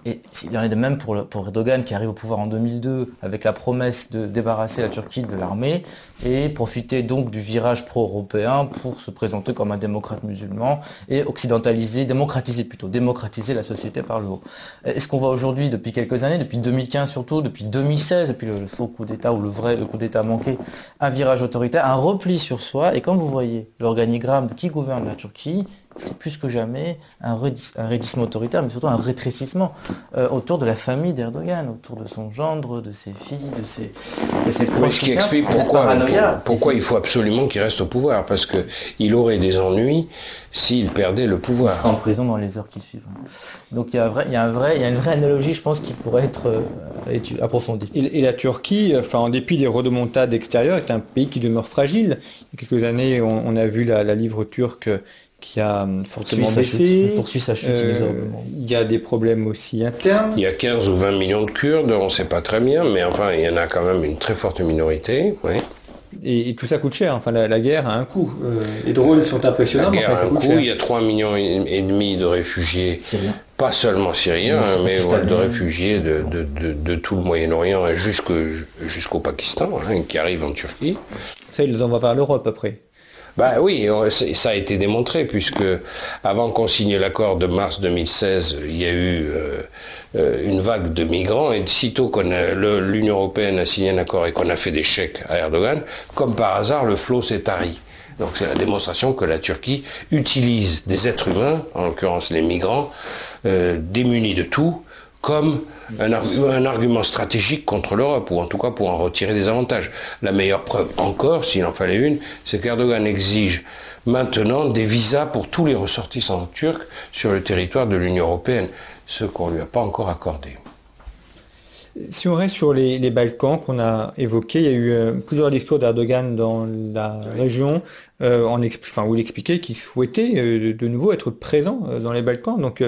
Et il en est de même pour, Erdogan qui arrive au pouvoir en 2002 avec la promesse de débarrasser la Turquie de l'armée et profiter donc du virage pro-européen pour se présenter comme un démocrate musulman et occidentaliser, démocratiser plutôt, démocratiser la société par le haut. Est-ce qu'on voit aujourd'hui depuis quelques années, depuis 2015 surtout, depuis 2016, depuis le, faux coup d'État ou le vrai coup d'État manqué, un virage autoritaire, un repli sur soi. Et quand vous voyez l'organigramme qui gouverne la Turquie, c'est plus que jamais un, redissement autoritaire, mais surtout un rétrécissement euh, autour de la famille d'Erdogan, autour de son gendre, de ses filles, de ses, de ses Ce qui explique pourquoi, pourquoi il faut absolument qu'il reste au pouvoir, parce qu'il aurait des ennuis s'il perdait le pouvoir. Il sera en prison dans les heures qui suivent. Donc il y a, vrai, il y a, un vrai, il y a une vraie analogie, je pense, qui pourrait être euh, approfondie. Et, la Turquie, enfin, en dépit des redemontades extérieures, est un pays qui demeure fragile. Il y a quelques années, on, a vu la, la livre turque qui a hum, fortement baissé. Poursuit sa chute. Euh, il y a des problèmes aussi internes. Il y a 15 ou 20 millions de Kurdes, on ne sait pas très bien, mais enfin, il y en a quand même une très forte minorité. Oui. Et, tout ça coûte cher. Enfin, la, guerre a un coût. Euh, les drones sont impressionnants. La guerre a un coût. Il y a 3 millions et demi de réfugiés. Pas seulement syriens, mais, de réfugiés de, de, de, tout le Moyen-Orient jusqu'au Pakistan, hein, qui arrivent en Turquie. Ça, ils les envoient vers l'Europe après. Bah oui, ça a été démontré puisque avant qu'on signe l'accord de mars 2016, il y a eu euh, euh, une vague de migrants et sitôt qu'on l'Union européenne a signé un accord et qu'on a fait des chèques à Erdogan, comme par hasard, le flot s'est tari. Donc c'est la démonstration que la Turquie utilise des êtres humains, en l'occurrence les migrants, euh, démunis de tout, comme un, argument stratégique contre l'Europe, ou en tout cas pour en retirer des avantages. La meilleure preuve encore, s'il en fallait une, c'est qu'Erdogan exige maintenant des visas pour tous les ressortissants turcs sur le territoire de l'Union européenne, ce qu'on ne lui a pas encore accordé. Si on reste sur les, Balkans qu'on a évoqués, il y a eu euh, plusieurs discours d'Erdogan dans la région euh, en où il expliquait qu'il souhaitait euh, de nouveau être présent dans les Balkans. Donc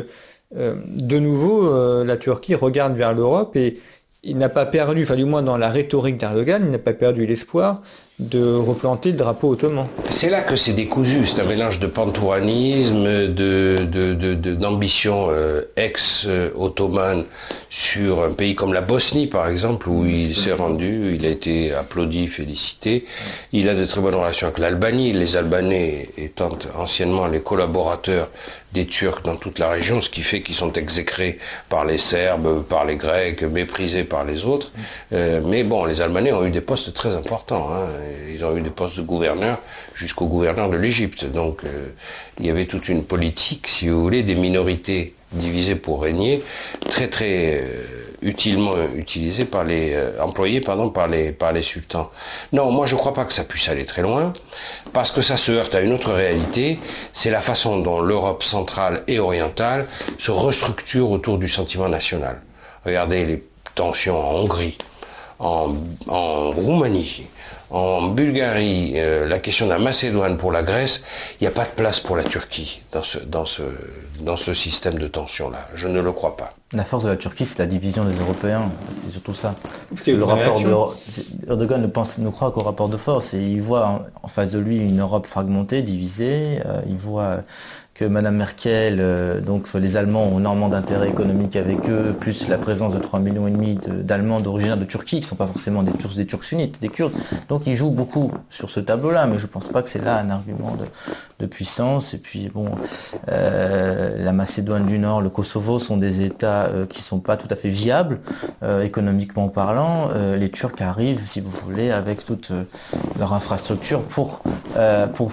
euh, de nouveau, euh, la Turquie regarde vers l'Europe et il n'a pas perdu, enfin du moins dans la rhétorique d'Erdogan, il n'a pas perdu l'espoir de replanter le drapeau ottoman. C'est là que c'est décousu, c'est un mélange de pantouanisme, de, d'ambition euh, ex-ottomane sur un pays comme la Bosnie par exemple, où il s'est rendu, il a été applaudi, félicité. Il a de très bonnes relations avec l'Albanie, les Albanais étant anciennement les collaborateurs des Turcs dans toute la région, ce qui fait qu'ils sont exécrés par les Serbes, par les Grecs, méprisés par les autres. Euh, mais bon, les Albanais ont eu des postes très importants. Hein. Ils ont eu des postes de gouverneur jusqu'au gouverneur de l'Égypte. Donc euh, il y avait toute une politique, si vous voulez, des minorités divisées pour régner, très très euh, utilement utilisées par les euh, employés pardon par les par les sultans. Non, moi je ne crois pas que ça puisse aller très loin parce que ça se heurte à une autre réalité, c'est la façon dont l'Europe centrale et orientale se restructure autour du sentiment national. Regardez les tensions en Hongrie, en, en Roumanie, en Bulgarie, euh, la question de la Macédoine pour la Grèce, il n'y a pas de place pour la Turquie dans ce, dans ce, dans ce système de tension-là. Je ne le crois pas. La force de la Turquie, c'est la division des Européens. C'est surtout ça. Le rapport de, Erdogan ne, pense, ne croit qu'au rapport de force et il voit en, face de lui une Europe fragmentée, divisée. Euh, il voit que Madame Merkel, euh, donc les Allemands ont énormément d'intérêt économique avec eux, plus la présence de 3 millions et demi d'Allemands d'origine de Turquie, qui sont pas forcément des Turcs, des Turcs sunnites, des Kurdes. Donc ils jouent beaucoup sur ce tableau-là, mais je pense pas que c'est là un argument de, puissance. Et puis bon, euh, la Macédoine du Nord, le Kosovo sont des États euh, qui sont pas tout à fait viables euh, économiquement parlant. Euh, les Turcs arrivent, si vous voulez, avec toute leur infrastructure pour pour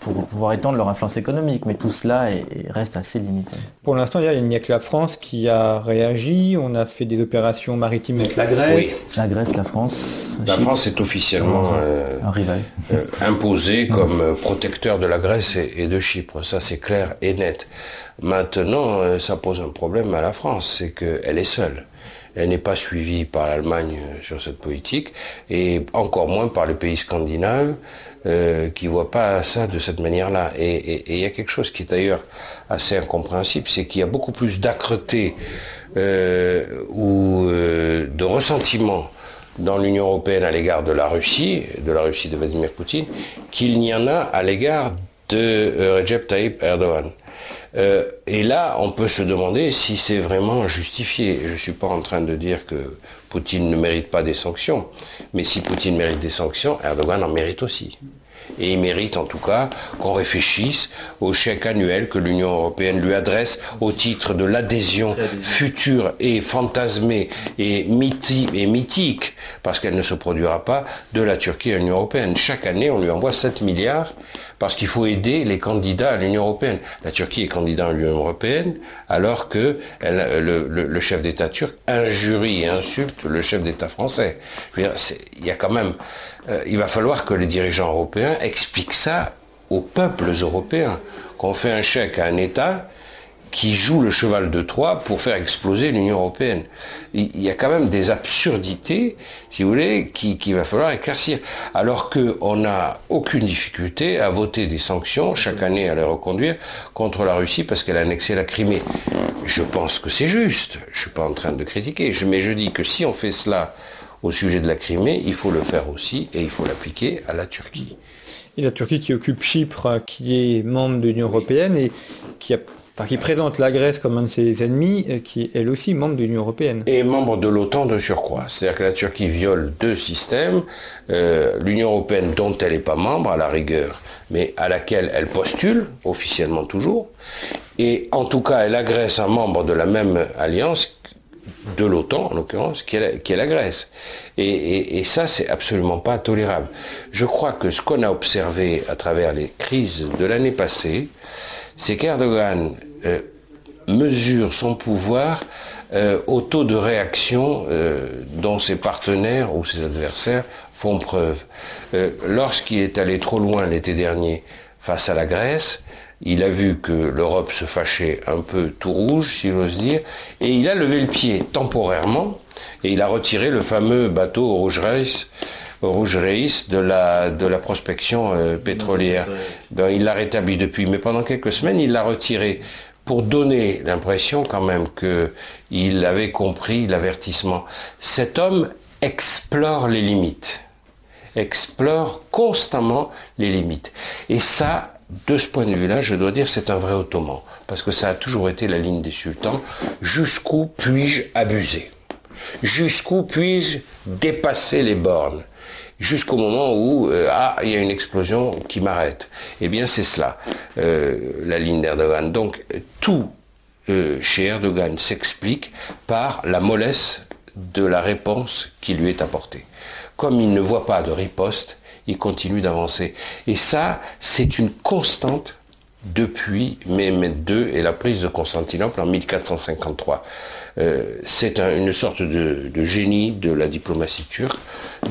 pour pouvoir étendre leur influence économique mais tout cela reste assez limité. Pour l'instant, il n'y a que la France qui a réagi. On a fait des opérations maritimes avec la Grèce. La Grèce, la France. La France est officiellement euh, un rival. Euh, imposée comme protecteur de la Grèce et, de Chypre. Ça, c'est clair et net. Maintenant, euh, ça pose un problème à la France, c'est qu'elle est seule. Elle n'est pas suivie par l'Allemagne sur cette politique et encore moins par les pays scandinaves euh, qui voient pas ça de cette manière-là. Et il y a quelque chose qui est d'ailleurs assez incompréhensible, c'est qu'il y a beaucoup plus d'âcreté euh, ou euh, de ressentiment dans l'Union européenne à l'égard de la Russie, de la Russie de Vladimir Poutine, qu'il n'y en a à l'égard de Recep Tayyip Erdogan. Et là, on peut se demander si c'est vraiment justifié. Je ne suis pas en train de dire que Poutine ne mérite pas des sanctions, mais si Poutine mérite des sanctions, Erdogan en mérite aussi. Et il mérite en tout cas qu'on réfléchisse au chèque annuel que l'Union européenne lui adresse au titre de l'adhésion future et fantasmée et, mythique, parce qu'elle ne se produira pas, de la Turquie à l'Union européenne. Chaque année, on lui envoie 7 milliards parce qu'il faut aider les candidats à l'Union européenne. La Turquie est candidat à l'Union européenne, alors que le, chef d'État turc injurie et insulte le chef d'État français. il y a quand même, euh, il va falloir que les dirigeants européens expliquent ça aux peuples européens. Qu'on fait un chèque à un État, qui joue le cheval de Troie pour faire exploser l'Union européenne. Il y a quand même des absurdités, si vous voulez, qu'il va falloir éclaircir. Alors qu'on n'a aucune difficulté à voter des sanctions, chaque année à les reconduire, contre la Russie parce qu'elle a annexé la Crimée. Je pense que c'est juste. Je suis pas en train de critiquer. mais je dis que si on fait cela au sujet de la Crimée, il faut le faire aussi et il faut l'appliquer à la Turquie. Et la Turquie qui occupe Chypre, qui est membre de l'Union européenne et qui a qui présente la Grèce comme un de ses ennemis, euh, qui est elle aussi membre de l'Union européenne. Et membre de l'OTAN de surcroît. C'est-à-dire que la Turquie viole deux systèmes, euh, l'Union européenne dont elle n'est pas membre à la rigueur, mais à laquelle elle postule, officiellement toujours, et en tout cas elle agresse un membre de la même alliance de l'OTAN, en l'occurrence, qui, est la Grèce. Et ça, c'est absolument pas tolérable. Je crois que ce qu'on a observé à travers les crises de l'année passée, c'est qu'Erdogan euh, mesure son pouvoir euh, au taux de réaction euh, dont ses partenaires ou ses adversaires font preuve. Lorsqu'il est allé trop loin l'été dernier face à la Grèce, il a vu que l'Europe se fâchait un peu tout rouge, si j'ose dire, et il a levé le pied temporairement, et il a retiré le fameux bateau Rouge Reis Rouge Reis de la, de la prospection euh, pétrolière. Ben, il l'a rétabli depuis, mais pendant quelques semaines, il l'a retiré pour donner l'impression quand même qu'il avait compris l'avertissement. Cet homme explore les limites, explore constamment les limites. Et ça, de ce point de vue-là, je dois dire, c'est un vrai ottoman, parce que ça a toujours été la ligne des sultans. Jusqu'où puis-je abuser? Jusqu'où puis-je dépasser les bornes? Jusqu'au moment où euh, ah il y a une explosion qui m'arrête. Eh bien c'est cela euh, la ligne d'Erdogan. Donc tout euh, chez Erdogan s'explique par la mollesse de la réponse qui lui est apportée. Comme il ne voit pas de riposte, il continue d'avancer. Et ça, c'est une constante depuis Mehmet II et la prise de Constantinople en 1453. Euh, c'est une sorte de, génie de la diplomatie turque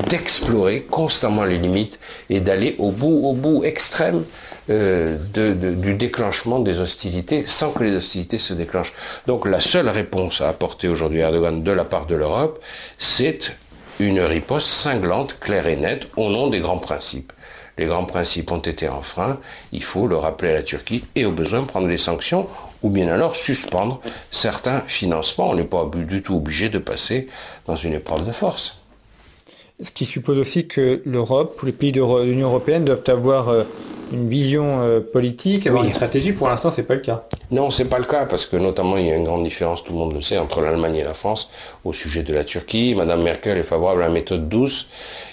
d'explorer constamment les limites et d'aller au bout, au bout extrême euh, du déclenchement des hostilités sans que les hostilités se déclenchent. Donc la seule réponse à apporter aujourd'hui à Erdogan de la part de l'Europe, c'est une riposte cinglante, claire et nette, au nom des grands principes les grands principes ont été enfreints, il faut le rappeler à la Turquie et au besoin prendre des sanctions ou bien alors suspendre certains financements. On n'est pas du tout obligé de passer dans une épreuve de force. Ce qui suppose aussi que l'Europe, ou les pays de l'Union européenne doivent avoir euh, une vision euh, politique, avoir une stratégie. Pour l'instant, c'est pas le cas. Non, c'est pas le cas parce que notamment il y a une grande différence, tout le monde le sait, entre l'Allemagne et la France au sujet de la Turquie. Madame Merkel est favorable à la méthode douce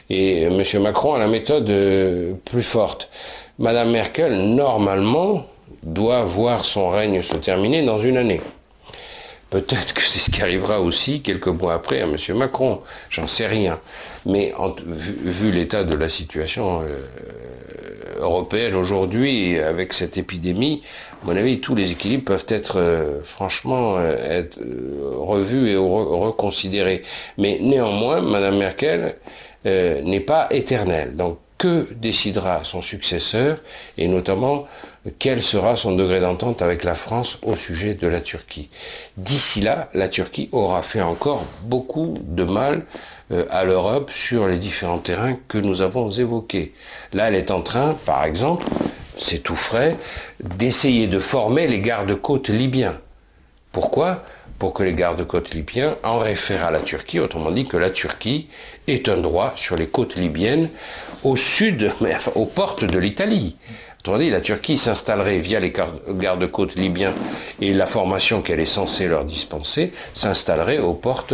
et M. Macron a la méthode euh, plus forte. Madame Merkel, normalement, doit voir son règne se terminer dans une année. Peut-être que c'est ce qui arrivera aussi quelques mois après à M. Macron, j'en sais rien. Mais vu, l'état de la situation euh, européenne aujourd'hui, avec cette épidémie, à mon avis, tous les équilibres peuvent être euh, franchement être, revus et reconsidérés. Mais néanmoins, Mme Merkel euh, n'est pas éternel. Donc que décidera son successeur et notamment quel sera son degré d'entente avec la France au sujet de la Turquie? D'ici là, la Turquie aura fait encore beaucoup de mal euh, à l'Europe sur les différents terrains que nous avons évoqués. Là, elle est en train, par exemple, c'est tout frais, d'essayer de former les gardes-côtes libyens. Pourquoi? Pour que les gardes-côtes libyens en réfèrent à la Turquie, autrement dit que la Turquie est un droit sur les côtes libyennes au sud, mais enfin, aux portes de l'Italie. Autrement dit, la Turquie s'installerait via les gardes-côtes libyens et la formation qu'elle est censée leur dispenser s'installerait aux portes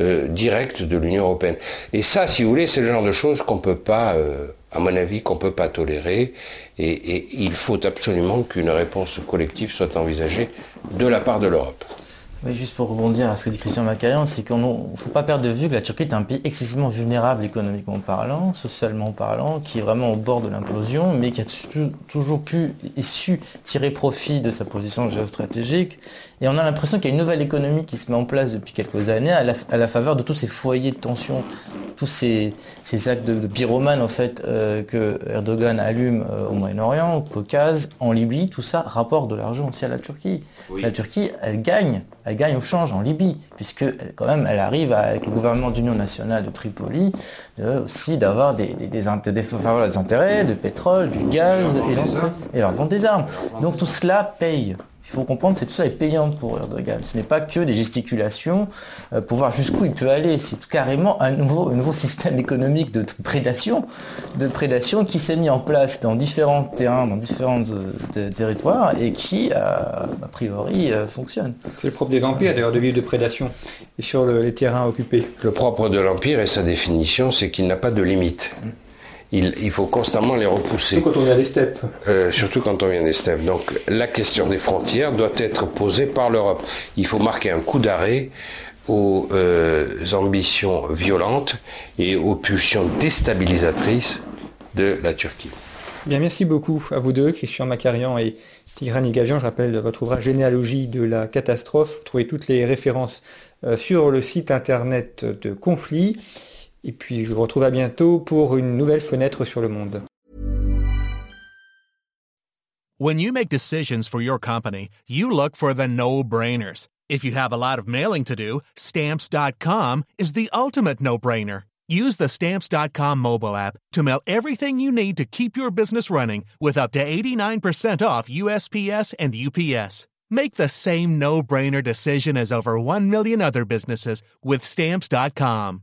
euh, directes de l'Union européenne. Et ça, si vous voulez, c'est le genre de choses qu'on peut pas, euh, à mon avis, qu'on peut pas tolérer. Et il faut absolument qu'une réponse collective soit envisagée de la part de l'Europe. Oui, juste pour rebondir à ce que dit Christian Macarian, c'est qu'on ne faut pas perdre de vue que la Turquie est un pays excessivement vulnérable économiquement parlant, socialement parlant, qui est vraiment au bord de l'implosion, mais qui a toujours pu et su tirer profit de sa position géostratégique. Et on a l'impression qu'il y a une nouvelle économie qui se met en place depuis quelques années à la, faveur de tous ces foyers de tension, tous ces, actes de, pyromane en fait euh, que Erdogan allume euh, au Moyen-Orient, au Caucase, en Libye, tout ça rapporte de l'argent aussi à la Turquie. La Turquie, elle gagne, elle gagne au change en Libye, puisque quand même, elle arrive avec le gouvernement d'union nationale de Tripoli aussi d'avoir des, des, intérêts de pétrole, du gaz et, et leur vente des armes. Donc tout cela paye. Il faut comprendre, c'est tout ça est payant pour Erdogan. Ce n'est pas que des gesticulations euh, pour voir jusqu'où il peut aller. C'est carrément un nouveau, un nouveau système économique de prédation, de prédation qui s'est mis en place dans différents terrains, dans différents euh, territoires et qui, euh, a priori, fonctionne. C'est le propre des empires d'ailleurs de vivre de prédation et sur les terrains occupés. Le propre de l'empire et sa définition, c'est qu'il n'a pas de limite. Mm il, faut constamment les repousser. Surtout quand on vient des steppes. Euh, surtout quand on vient des steppes. Donc la question des frontières doit être posée par l'Europe. Il faut marquer un coup d'arrêt aux euh, ambitions violentes et aux pulsions déstabilisatrices de la Turquie. Bien, merci beaucoup à vous deux, Christian Macarian et Tigrani Gavian. Je rappelle votre ouvrage Généalogie de la catastrophe. Vous trouvez toutes les références euh, sur le site internet de Conflit. Et puis je vous retrouve à bientôt pour une nouvelle fenêtre sur le monde. When you make decisions for your company, you look for the no-brainers. If you have a lot of mailing to do, stamps.com is the ultimate no-brainer. Use the stamps.com mobile app to mail everything you need to keep your business running with up to 89% off USPS and UPS. Make the same no-brainer decision as over 1 million other businesses with stamps.com.